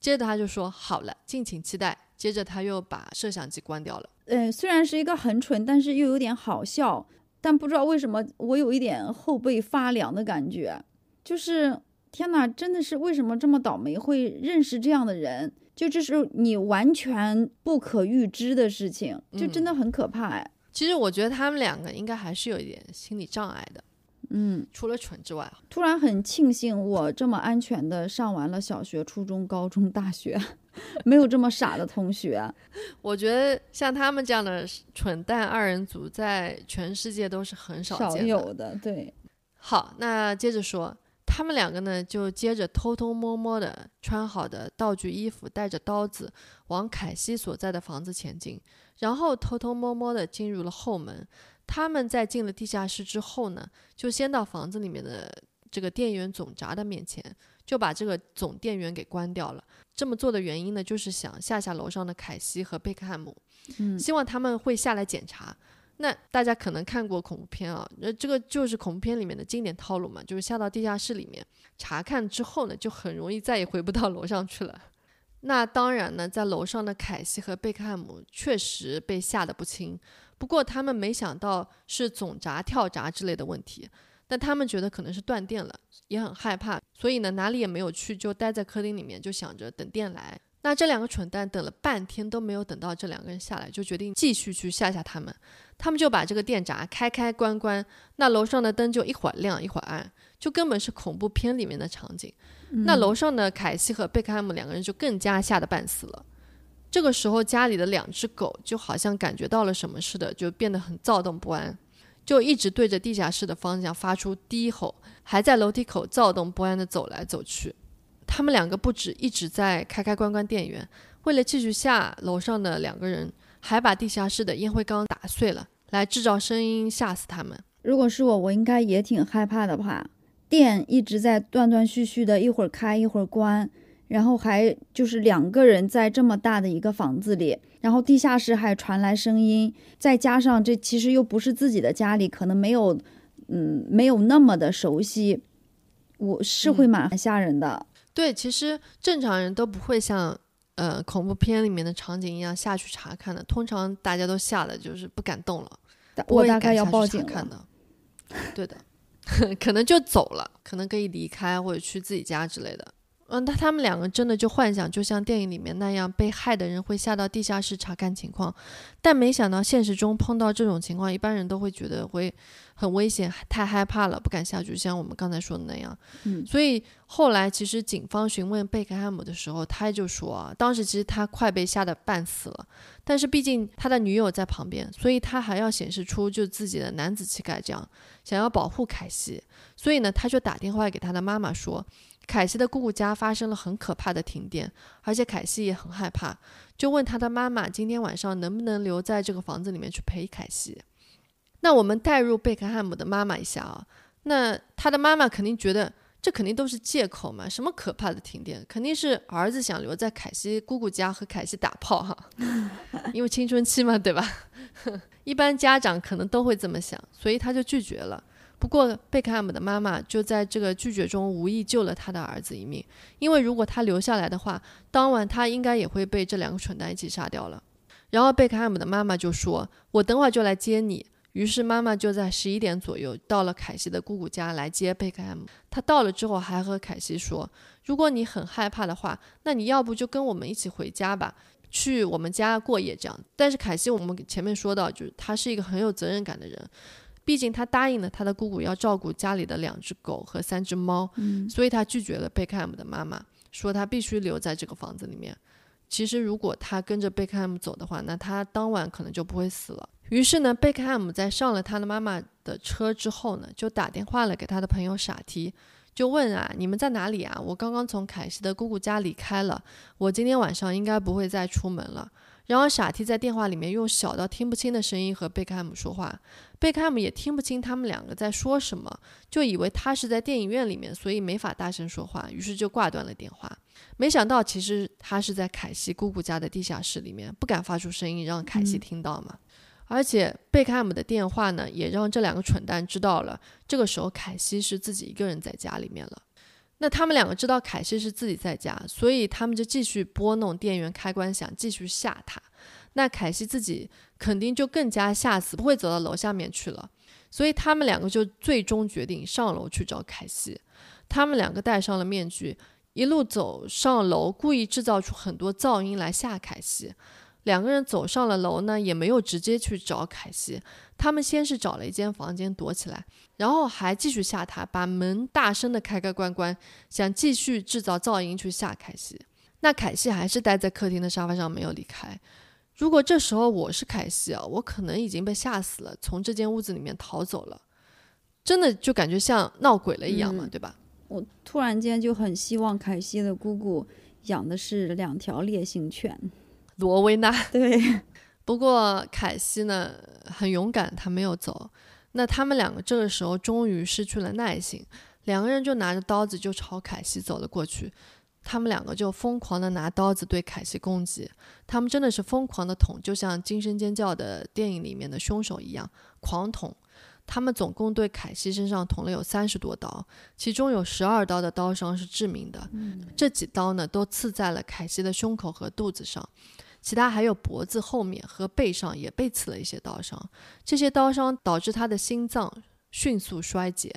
接着他就说好了，敬请期待。接着他又把摄像机关掉了。呃，虽然是一个很蠢，但是又有点好笑。但不知道为什么我有一点后背发凉的感觉，就是天哪，真的是为什么这么倒霉会认识这样的人？就这是你完全不可预知的事情，就真的很可怕哎。其实我觉得他们两个应该还是有一点心理障碍的，嗯，除了蠢之外。突然很庆幸我这么安全的上完了小学、初中、高中、大学，没有这么傻的同学。我觉得像他们这样的蠢蛋二人组，在全世界都是很少少有的。对，好，那接着说。他们两个呢，就接着偷偷摸摸的穿好的道具衣服，带着刀子往凯西所在的房子前进，然后偷偷摸摸的进入了后门。他们在进了地下室之后呢，就先到房子里面的这个电源总闸的面前，就把这个总电源给关掉了。这么做的原因呢，就是想吓吓楼上的凯西和贝克汉姆，嗯，希望他们会下来检查。那大家可能看过恐怖片啊，那这个就是恐怖片里面的经典套路嘛，就是下到地下室里面查看之后呢，就很容易再也回不到楼上去了。那当然呢，在楼上的凯西和贝克汉姆确实被吓得不轻，不过他们没想到是总闸跳闸之类的问题，但他们觉得可能是断电了，也很害怕，所以呢哪里也没有去，就待在客厅里面，就想着等电来。那这两个蠢蛋等了半天都没有等到这两个人下来，就决定继续去吓吓他们。他们就把这个电闸开开关关，那楼上的灯就一会儿亮一会儿暗，就根本是恐怖片里面的场景。那楼上的凯西和贝克汉姆两个人就更加吓得半死了。这个时候家里的两只狗就好像感觉到了什么似的，就变得很躁动不安，就一直对着地下室的方向发出低吼，还在楼梯口躁动不安地走来走去。他们两个不止一直在开开关关电源，为了继续吓楼上的两个人，还把地下室的烟灰缸打碎了，来制造声音吓死他们。如果是我，我应该也挺害怕的吧？电一直在断断续续的，一会儿开一会儿关，然后还就是两个人在这么大的一个房子里，然后地下室还传来声音，再加上这其实又不是自己的家里，可能没有，嗯，没有那么的熟悉，我是会蛮吓人的。对，其实正常人都不会像呃恐怖片里面的场景一样下去查看的，通常大家都吓得就是不敢动了，我大概要报警了。看的。对的，可能就走了，可能可以离开或者去自己家之类的。嗯，他他们两个真的就幻想，就像电影里面那样，被害的人会下到地下室查看情况，但没想到现实中碰到这种情况，一般人都会觉得会很危险，太害怕了，不敢下去，像我们刚才说的那样。嗯所以后来其实警方询问贝克汉姆的时候，他就说啊，当时其实他快被吓得半死了，但是毕竟他的女友在旁边，所以他还要显示出就自己的男子气概，这样想要保护凯西，所以呢，他就打电话给他的妈妈说，凯西的姑姑家发生了很可怕的停电，而且凯西也很害怕，就问他的妈妈今天晚上能不能留在这个房子里面去陪凯西。那我们带入贝克汉姆的妈妈一下啊，那他的妈妈肯定觉得这肯定都是借口嘛，什么可怕的停电，肯定是儿子想留在凯西姑姑家和凯西打炮哈，因为青春期嘛，对吧？一般家长可能都会这么想，所以他就拒绝了。不过贝克汉姆的妈妈就在这个拒绝中无意救了他的儿子一命，因为如果他留下来的话，当晚他应该也会被这两个蠢蛋一起杀掉了。然后贝克汉姆的妈妈就说：“我等会儿就来接你。”于是妈妈就在十一点左右到了凯西的姑姑家来接贝克汉姆。她到了之后还和凯西说：“如果你很害怕的话，那你要不就跟我们一起回家吧，去我们家过夜这样。”但是凯西我们前面说到，就是他是一个很有责任感的人，毕竟他答应了他的姑姑要照顾家里的两只狗和三只猫，所以他拒绝了贝克汉姆的妈妈，说他必须留在这个房子里面。其实，如果他跟着贝克汉姆走的话，那他当晚可能就不会死了。于是呢，贝克汉姆在上了他的妈妈的车之后呢，就打电话了给他的朋友傻提，就问啊，你们在哪里啊？我刚刚从凯西的姑姑家离开了，我今天晚上应该不会再出门了。然后傻梯在电话里面用小到听不清的声音和贝克汉姆说话，贝克汉姆也听不清他们两个在说什么，就以为他是在电影院里面，所以没法大声说话，于是就挂断了电话。没想到其实他是在凯西姑姑家的地下室里面，不敢发出声音让凯西听到嘛。而且贝克汉姆的电话呢，也让这两个蠢蛋知道了，这个时候凯西是自己一个人在家里面了。那他们两个知道凯西是自己在家，所以他们就继续拨弄电源开关，想继续吓他。那凯西自己肯定就更加吓死，不会走到楼下面去了。所以他们两个就最终决定上楼去找凯西。他们两个戴上了面具，一路走上楼，故意制造出很多噪音来吓凯西。两个人走上了楼呢，也没有直接去找凯西，他们先是找了一间房间躲起来，然后还继续吓他，把门大声的开开关关，想继续制造噪音去吓凯西。那凯西还是待在客厅的沙发上没有离开。如果这时候我是凯西啊，我可能已经被吓死了，从这间屋子里面逃走了，真的就感觉像闹鬼了一样嘛，嗯对吧？我突然间就很希望凯西的姑姑养的是两条烈性犬。罗威纳。对，不过凯西呢很勇敢，他没有走。那他们两个这个时候终于失去了耐性，两个人就拿着刀子就朝凯西走了过去。他们两个就疯狂的拿刀子对凯西攻击，他们真的是疯狂的捅，就像《惊声尖叫》的电影里面的凶手一样，狂捅。他们总共对凯西身上捅了有三十多刀，其中有十二刀的刀伤是致命的。这几刀呢都刺在了凯西的胸口和肚子上。其他还有脖子后面和背上也被刺了一些刀伤，这些刀伤导致他的心脏迅速衰竭，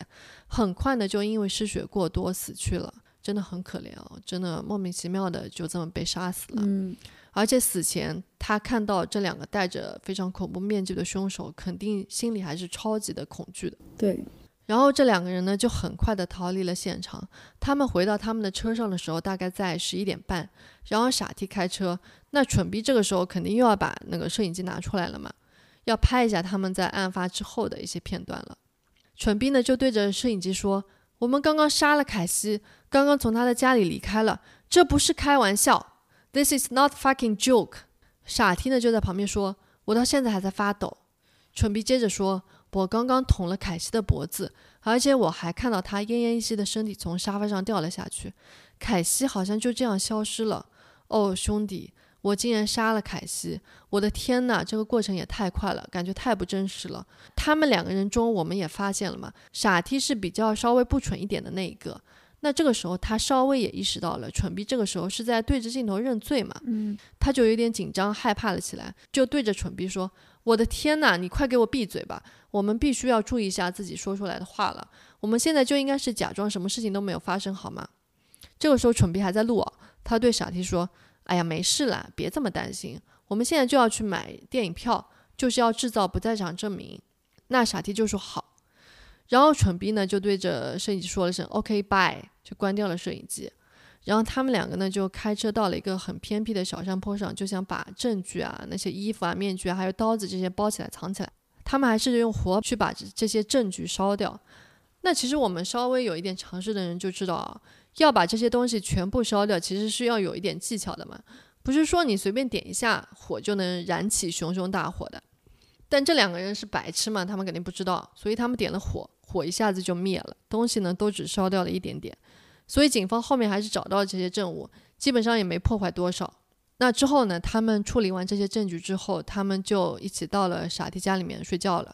很快呢就因为失血过多死去了，真的很可怜哦，真的莫名其妙的就这么被杀死了。嗯，而且死前他看到这两个戴着非常恐怖面具的凶手，肯定心里还是超级的恐惧的。对，然后这两个人呢，就很快的逃离了现场。他们回到他们的车上的时候，大概在十一点半。然后傻 T 开车，那蠢逼这个时候肯定又要把那个摄影机拿出来了嘛，要拍一下他们在案发之后的一些片段了。蠢逼呢就对着摄影机说：“我们刚刚杀了凯西，刚刚从他的家里离开了，这不是开玩笑，This is not fucking joke。”傻 T 呢就在旁边说：“我到现在还在发抖。”蠢逼接着说：“我刚刚捅了凯西的脖子，而且我还看到他奄奄一息的身体从沙发上掉了下去，凯西好像就这样消失了。哦，兄弟，我竟然杀了凯西！我的天呐，这个过程也太快了，感觉太不真实了。他们两个人中，我们也发现了嘛，傻 T 是比较稍微不蠢一点的那一个。那这个时候，他稍微也意识到了，蠢逼这个时候是在对着镜头认罪嘛，嗯，他就有点紧张害怕了起来，就对着蠢逼说：“我的天呐，你快给我闭嘴吧！我们必须要注意一下自己说出来的话了。我们现在就应该是假装什么事情都没有发生，好吗？这个时候蠢逼还在录，他对傻 T 说：“哎呀，没事啦，别这么担心。我们现在就要去买电影票，就是要制造不在场证明。”那傻 T 就说好。然后蠢逼呢就对着摄影机说了声 “OK，bye”，就关掉了摄影机。然后他们两个呢就开车到了一个很偏僻的小山坡上，就想把证据啊、那些衣服啊、面具啊，还有刀子这些包起来藏起来。他们还试着用火去把这些证据烧掉。那其实我们稍微有一点常识的人就知道啊，要把这些东西全部烧掉，其实是要有一点技巧的嘛，不是说你随便点一下火就能燃起熊熊大火的。但这两个人是白痴嘛，他们肯定不知道，所以他们点了火，火一下子就灭了，东西呢都只烧掉了一点点。所以警方后面还是找到这些证物，基本上也没破坏多少。那之后呢，他们处理完这些证据之后，他们就一起到了傻弟家里面睡觉了。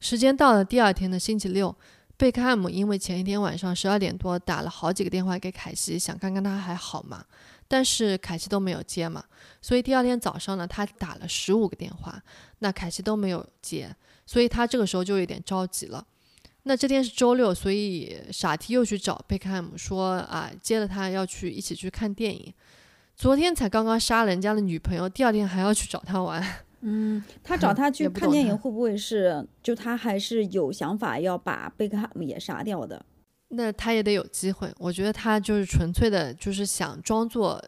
时间到了第二天的星期六，贝克汉姆因为前一天晚上十二点多打了好几个电话给凯西，想看看他还好吗？但是凯西都没有接嘛，所以第二天早上呢，他打了十五个电话，那凯西都没有接，所以他这个时候就有点着急了。那这天是周六，所以傻 T 又去找贝克汉姆说啊，接了他要去一起去看电影。昨天才刚刚杀了人家的女朋友，第二天还要去找他玩。嗯，他找 他去看电影会不会是就他还是有想法要把贝克汉姆也杀掉的？那他也得有机会。我觉得他就是纯粹的，就是想装作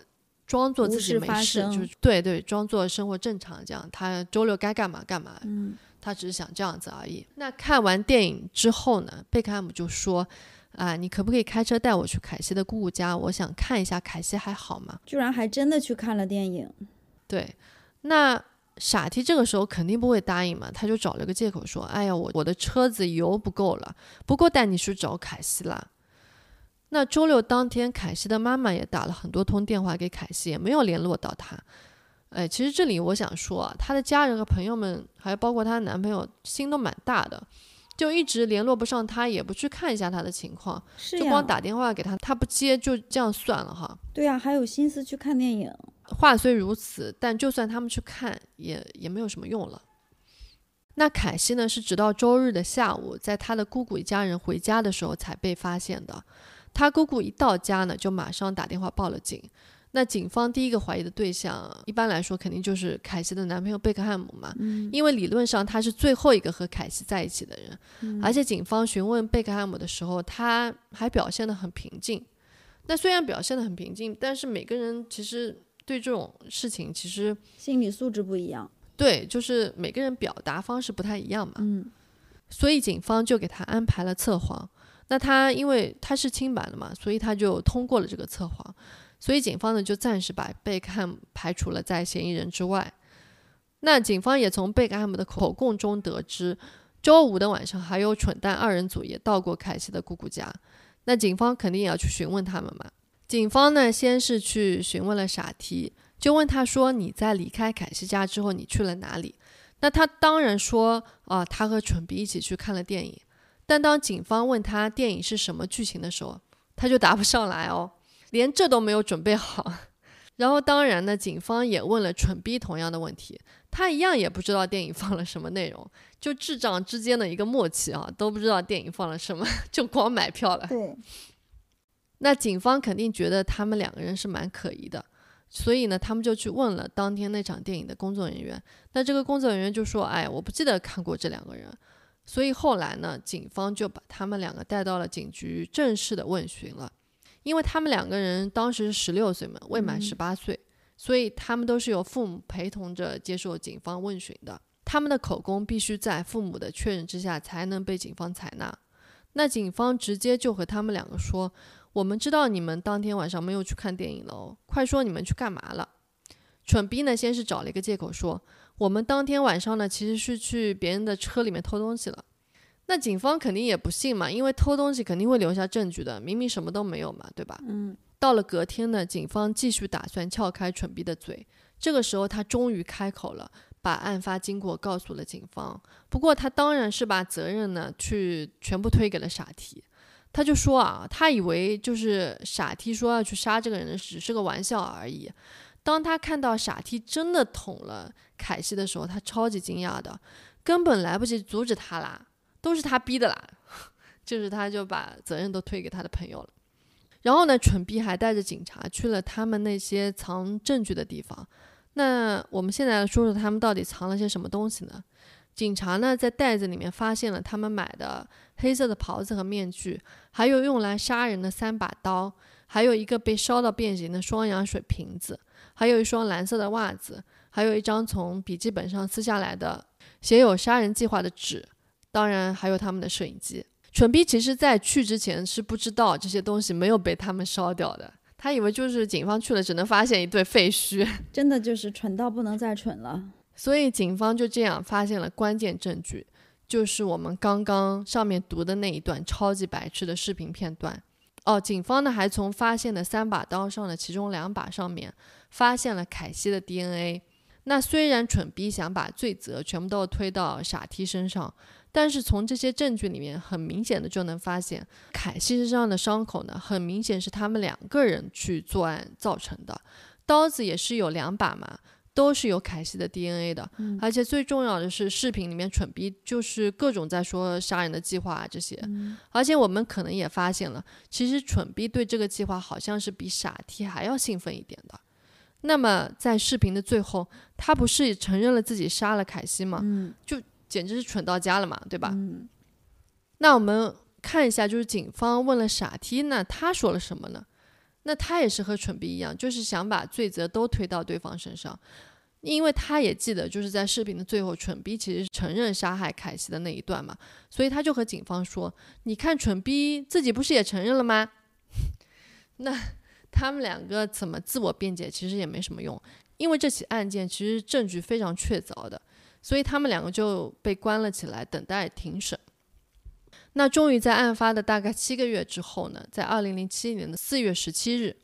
装作自己没事，就是对对，装作生活正常这样。他周六该干嘛干嘛。嗯。他只是想这样子而已。那看完电影之后呢？贝克汉姆就说：“啊，你可不可以开车带我去凯西的姑姑家？我想看一下凯西还好吗？”居然还真的去看了电影。对，那傻 T 这个时候肯定不会答应嘛，他就找了个借口说：“哎呀，我我的车子油不够了，不够带你去找凯西啦。”那周六当天，凯西的妈妈也打了很多通电话给凯西，也没有联络到他。哎，其实这里我想说啊，她的家人和朋友们，还有包括她的男朋友，心都蛮大的，就一直联络不上她，也不去看一下她的情况，就光打电话给她，她不接，就这样算了哈。对呀，还有心思去看电影。话虽如此，但就算他们去看，也也没有什么用了。那凯西呢，是直到周日的下午，在她的姑姑一家人回家的时候才被发现的。她姑姑一到家呢，就马上打电话报了警。那警方第一个怀疑的对象，一般来说肯定就是凯西的男朋友贝克汉姆嘛，因为理论上他是最后一个和凯西在一起的人，而且警方询问贝克汉姆的时候，他还表现得很平静。那虽然表现得很平静，但是每个人其实对这种事情其实心理素质不一样，对，就是每个人表达方式不太一样嘛。嗯，所以警方就给他安排了测谎。那他因为他是清白的嘛，所以他就通过了这个测谎。所以警方呢就暂时把贝克汉姆排除了在嫌疑人之外。那警方也从贝克汉姆的口供中得知，周五的晚上还有蠢蛋二人组也到过凯西的姑姑家。那警方肯定也要去询问他们嘛。警方呢先是去询问了傻提就问他说：“你在离开凯西家之后，你去了哪里？”那他当然说：“啊，他和蠢逼一起去看了电影。”但当警方问他电影是什么剧情的时候，他就答不上来哦。连这都没有准备好，然后当然呢，警方也问了蠢逼同样的问题，他一样也不知道电影放了什么内容，就智障之间的一个默契啊，都不知道电影放了什么，就光买票了。对，那警方肯定觉得他们两个人是蛮可疑的，所以呢，他们就去问了当天那场电影的工作人员。那这个工作人员就说：“哎，我不记得看过这两个人。”所以后来呢，警方就把他们两个带到了警局正式的问询了。因为他们两个人当时是十六岁嘛，未满十八岁，所以他们都是由父母陪同着接受警方问询的。他们的口供必须在父母的确认之下才能被警方采纳。那警方直接就和他们两个说：“我们知道你们当天晚上没有去看电影了哦，快说你们去干嘛了？”蠢逼呢，先是找了一个借口说：“我们当天晚上呢，其实是去别人的车里面偷东西了。”那警方肯定也不信嘛，因为偷东西肯定会留下证据的，明明什么都没有嘛，对吧？嗯。到了隔天呢，警方继续打算撬开蠢逼的嘴，这个时候他终于开口了，把案发经过告诉了警方。不过他当然是把责任呢去全部推给了傻 T，他就说啊，他以为就是傻 T 说要去杀这个人只是个玩笑而已。当他看到傻 T 真的捅了凯西的时候，他超级惊讶的，根本来不及阻止他啦，都是他逼的啦，就是他就把责任都推给他的朋友了。然后呢，蠢逼还带着警察去了他们那些藏证据的地方。那我们现在来说说他们到底藏了些什么东西呢？警察呢在袋子里面发现了他们买的黑色的袍子和面具，还有用来杀人的三把刀，还有一个被烧到变形的双氧水瓶子，还有一双蓝色的袜子，还有一张从笔记本上撕下来的写有杀人计划的纸，当然还有他们的摄影机。蠢逼其实在去之前是不知道这些东西没有被他们烧掉的。他以为就是警方去了，只能发现一堆废墟，真的就是蠢到不能再蠢了。所以警方就这样发现了关键证据，就是我们刚刚上面读的那一段超级白痴的视频片段。哦，警方呢还从发现的三把刀上的其中两把上面发现了凯西的 DNA。那虽然蠢逼想把罪责全部都推到傻 T 身上。但是从这些证据里面，很明显的就能发现，凯西身上的伤口呢，很明显是他们两个人去作案造成的。刀子也是有两把嘛，都是有凯西的 DNA 的。而且最重要的是，视频里面蠢逼就是各种在说杀人的计划啊这些。而且我们可能也发现了，其实蠢逼对这个计划好像是比傻 T 还要兴奋一点的。那么在视频的最后，他不是承认了自己杀了凯西吗？就。简直是蠢到家了嘛，对吧？那我们看一下，就是警方问了傻 T，那他说了什么呢？那他也是和蠢逼一样，就是想把罪责都推到对方身上，因为他也记得，就是在视频的最后，蠢逼其实承认杀害凯西的那一段嘛，所以他就和警方说：“你看，蠢逼自己不是也承认了吗？” 那他们两个怎么自我辩解，其实也没什么用，因为这起案件其实证据非常确凿的。所以他们两个就被关了起来，等待庭审。那终于在案发的大概七个月之后呢，在二零零七年的四月十七日，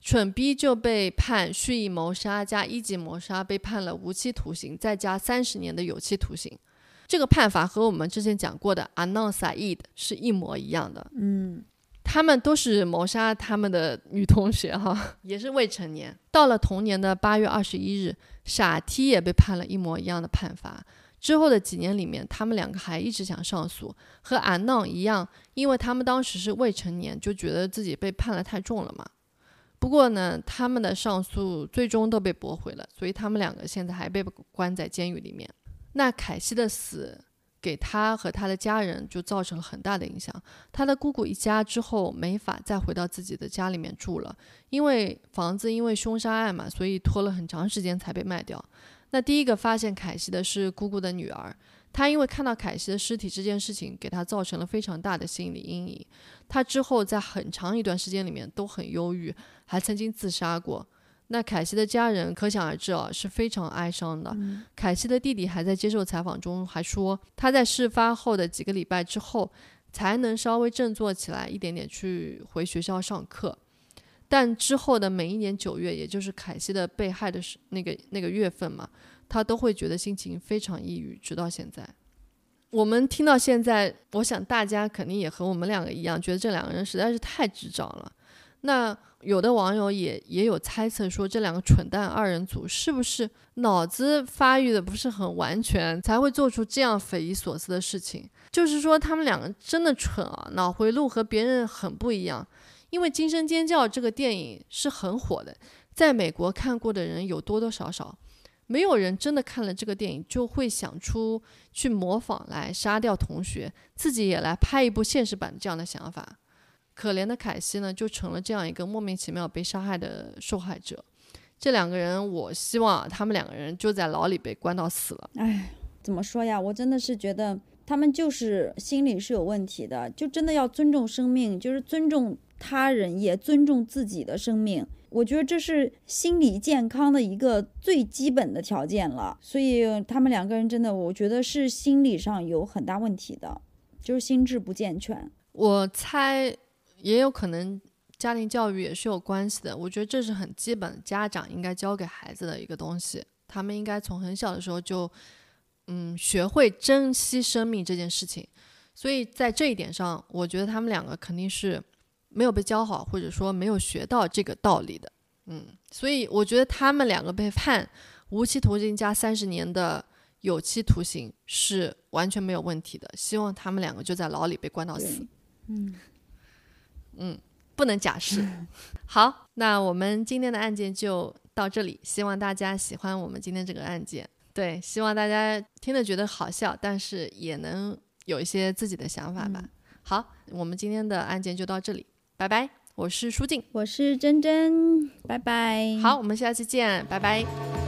蠢逼就被判蓄意谋杀加一级谋杀，被判了无期徒刑，再加三十年的有期徒刑。这个判罚和我们之前讲过的阿纳萨伊的是一模一样的。嗯。他们都是谋杀他们的女同学哈，也是未成年。到了同年的八月二十一日，傻 T 也被判了一模一样的判罚。之后的几年里面，他们两个还一直想上诉，和安娜一样，因为他们当时是未成年，就觉得自己被判了太重了嘛。不过呢，他们的上诉最终都被驳回了，所以他们两个现在还被关在监狱里面。那凯西的死。给他和他的家人就造成了很大的影响。他的姑姑一家之后没法再回到自己的家里面住了，因为房子因为凶杀案嘛，所以拖了很长时间才被卖掉。那第一个发现凯西的是姑姑的女儿，她因为看到凯西的尸体这件事情，给她造成了非常大的心理阴影。她之后在很长一段时间里面都很忧郁，还曾经自杀过。那凯西的家人可想而知啊，是非常哀伤的。凯西的弟弟还在接受采访中还说，他在事发后的几个礼拜之后，才能稍微振作起来一点点，去回学校上课。但之后的每一年九月，也就是凯西的被害的时那个那个月份嘛，他都会觉得心情非常抑郁，直到现在。我们听到现在，我想大家肯定也和我们两个一样，觉得这两个人实在是太智障了。那。有的网友也也有猜测说，这两个蠢蛋二人组是不是脑子发育的不是很完全，才会做出这样匪夷所思的事情？就是说，他们两个真的蠢啊，脑回路和别人很不一样。因为《惊声尖叫》这个电影是很火的，在美国看过的人有多多少少，没有人真的看了这个电影就会想出去模仿来杀掉同学，自己也来拍一部现实版的这样的想法。可怜的凯西呢，就成了这样一个莫名其妙被杀害的受害者。这两个人，我希望他们两个人就在牢里被关到死了。哎，怎么说呀？我真的是觉得他们就是心理是有问题的，就真的要尊重生命，就是尊重他人，也尊重自己的生命。我觉得这是心理健康的一个最基本的条件了。所以他们两个人真的，我觉得是心理上有很大问题的，就是心智不健全。我猜。也有可能家庭教育也是有关系的，我觉得这是很基本，家长应该教给孩子的一个东西。他们应该从很小的时候就，嗯，学会珍惜生命这件事情。所以在这一点上，我觉得他们两个肯定是没有被教好，或者说没有学到这个道理的。嗯，所以我觉得他们两个被判无期徒刑加三十年的有期徒刑是完全没有问题的。希望他们两个就在牢里被关到死。嗯嗯，不能假释。好，那我们今天的案件就到这里，希望大家喜欢我们今天这个案件。对，希望大家听了觉得好笑，但是也能有一些自己的想法吧。好，我们今天的案件就到这里，拜拜。我是舒静，我是珍珍，拜拜。好，我们下期见，拜拜。